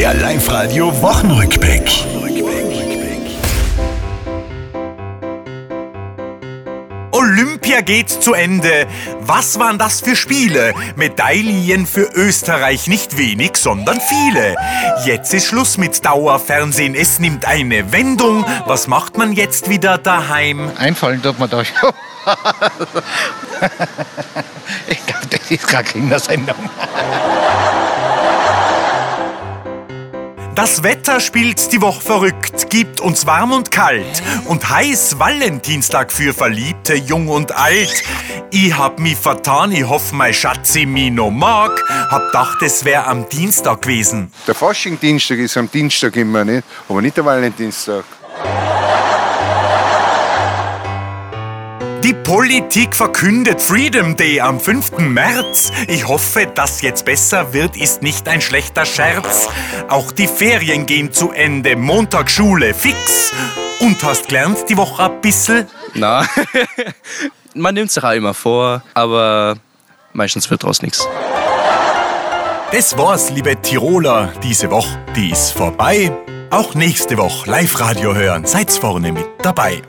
Der Live-Radio Wochenrückblick. Olympia geht zu Ende. Was waren das für Spiele? Medaillen für Österreich nicht wenig, sondern viele. Jetzt ist Schluss mit Dauerfernsehen. Es nimmt eine Wendung. Was macht man jetzt wieder daheim? Einfallen tut man da ich glaube, das ist keine Kindersendung. Das Wetter spielt die Woche verrückt, gibt uns warm und kalt und heiß Valentinstag für Verliebte, jung und alt. Ich hab mi vertan, ich hoff mein Schatzi mi no mag, hab dacht, es wär am Dienstag gewesen. Der Fasching-Dienstag ist am Dienstag immer, nicht? aber nicht der Valentinstag. Die Politik verkündet Freedom Day am 5. März. Ich hoffe, dass jetzt besser wird, ist nicht ein schlechter Scherz. Auch die Ferien gehen zu Ende, Montag Schule fix. Und hast gelernt die Woche ein bisschen? Na, man nimmt sich auch immer vor, aber meistens wird daraus nichts. Das war's, liebe Tiroler, diese Woche, die ist vorbei. Auch nächste Woche Live-Radio hören, seid's vorne mit dabei.